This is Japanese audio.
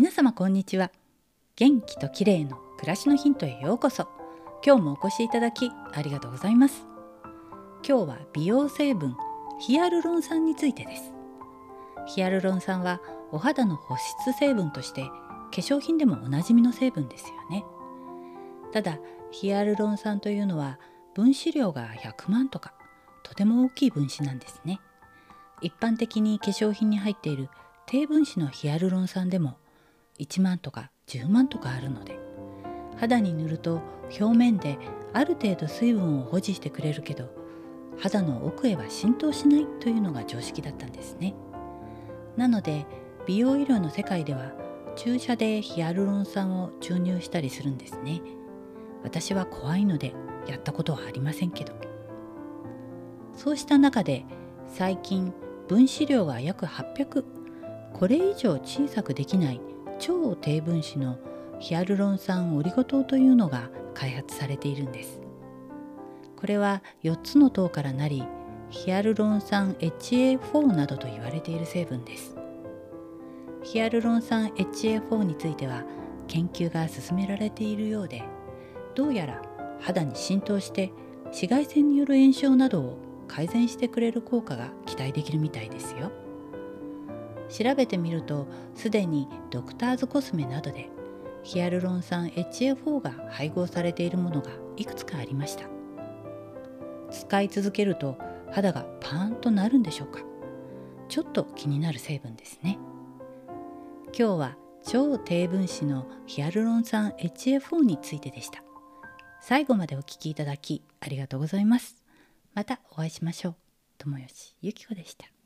皆様こんにちは。元気と綺麗の暮らしのヒントへようこそ。今日もお越しいただきありがとうございます。今日は美容成分ヒアルロン酸についてです。ヒアルロン酸はお肌の保湿成分として化粧品でもおなじみの成分ですよね。ただヒアルロン酸というのは分子量が100万とかとても大きい分子なんですね。一般的に化粧品に入っている低分子のヒアルロン酸でも1万とか10万とかあるので。肌に塗ると表面である程度水分を保持してくれるけど肌の奥へは浸透しないというのが常識だったんですね。なので美容医療の世界では注射でヒアルロン酸を注入したりするんですね。私は怖いのでやったことはありませんけど。そうした中で最近分子量が約800これ以上小さくできない超低分子のヒアルロン酸オリゴ糖というのが開発されているんです。これは4つの糖からなりヒアルロン酸 HA4 などと言われている成分です。ヒアルロン酸 HA4 については研究が進められているようでどうやら肌に浸透して紫外線による炎症などを改善してくれる効果が期待できるみたいですよ。調べてみるとすでにドクターズコスメなどでヒアルロン酸 HA4 が配合されているものがいくつかありました。使い続けると肌がパーンとなるんでしょうか。ちょっと気になる成分ですね。今日は超低分子のヒアルロン酸 HA4 についてでした。最後までお聴きいただきありがとうございます。またお会いしましょう。友吉ゆき子でした。